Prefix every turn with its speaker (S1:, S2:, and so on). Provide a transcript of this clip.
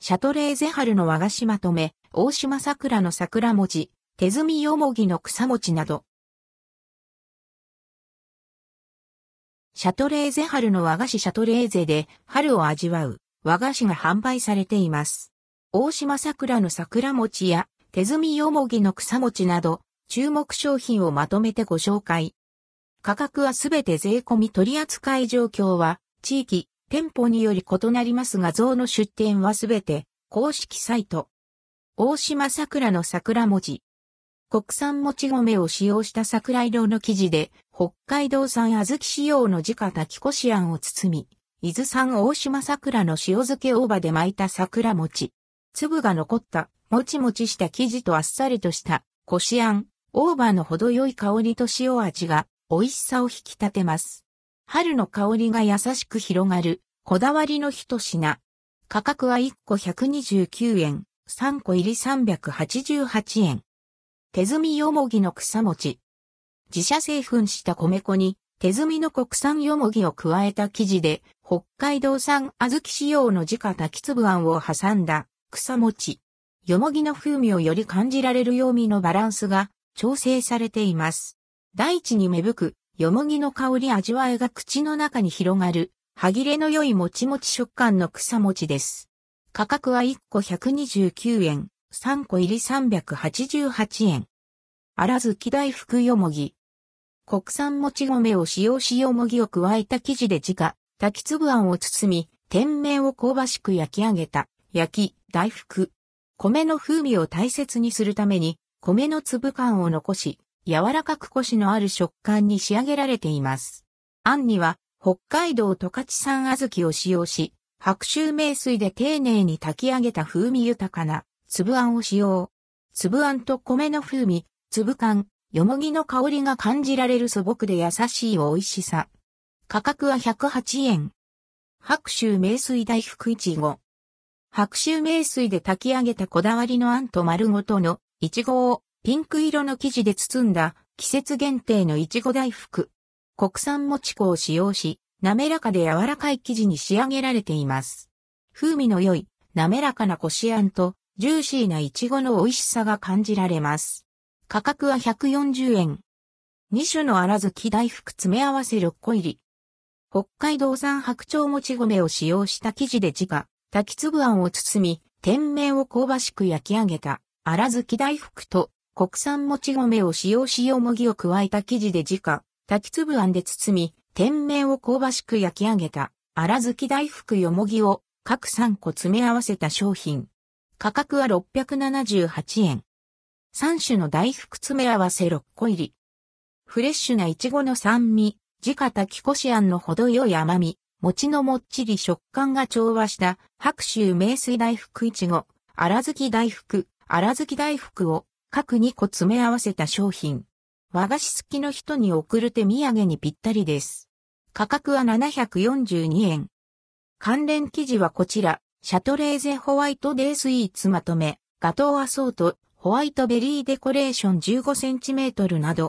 S1: シャトレーゼ春の和菓子まとめ、大島桜の桜餅、手摘みよもぎの草餅など。シャトレーゼ春の和菓子シャトレーゼで春を味わう和菓子が販売されています。大島桜の桜餅や手摘みよもぎの草餅など注目商品をまとめてご紹介。価格はすべて税込み取扱い状況は地域、店舗により異なりますが像の出店はすべて公式サイト。大島桜の桜餅。国産もち米を使用した桜色の生地で、北海道産小豆仕様の自家炊きこしあんを包み、伊豆産大島桜の塩漬け大葉で巻いた桜餅。粒が残った、もちもちした生地とあっさりとしたこしあん、大葉の程よい香りと塩味が美味しさを引き立てます。春の香りが優しく広がる、こだわりの一品。価格は1個129円、3個入り388円。手摘みよもぎの草餅。自社製粉した米粉に手摘みの国産よもぎを加えた生地で北海道産小豆仕様の自家炊き粒あんを挟んだ草餅。よもぎの風味をより感じられるようみのバランスが調整されています。大地に芽吹くよもぎの香り味わいが口の中に広がる歯切れの良いもちもち食感の草餅です。価格は1個129円、3個入り388円。あらずき大福よもぎ。国産もち米を使用しよもぎを加えた生地で自家、炊き粒あんを包み、天面を香ばしく焼き上げた、焼き、大福。米の風味を大切にするために、米の粒感を残し、柔らかくコシのある食感に仕上げられています。あんには、北海道十勝産小豆を使用し、白州名水で丁寧に炊き上げた風味豊かな粒あんを使用。粒あんと米の風味、粒感、よもぎの香りが感じられる素朴で優しい美味しさ。価格は108円。白州名水大福いちご。白州名水で炊き上げたこだわりのあんと丸ごとのいちごをピンク色の生地で包んだ季節限定のいちご大福。国産もち粉を使用し、滑らかで柔らかい生地に仕上げられています。風味の良い滑らかなこしあんとジューシーないちごの美味しさが感じられます。価格は140円。2種の粗月大福詰め合わせ6個入り。北海道産白鳥もち米を使用した生地で自家、炊き粒あんを包み、天面を香ばしく焼き上げた、粗月大福と、国産もち米を使用しよもぎを加えた生地で自家、炊き粒あんで包み、天面を香ばしく焼き上げた、粗月大福よもぎを各3個詰め合わせた商品。価格は678円。3種の大福詰め合わせ6個入り。フレッシュなイチゴの酸味、自家炊きこしあんの程よい甘み、餅のもっちり食感が調和した白州名水大福いちご、荒月大福、荒月大福を各2個詰め合わせた商品。和菓子好きの人に送る手土産にぴったりです。価格は742円。関連記事はこちら、シャトレーゼホワイトデースイーツまとめ、ガトーアソート、ホワイトベリーデコレーション 15cm など、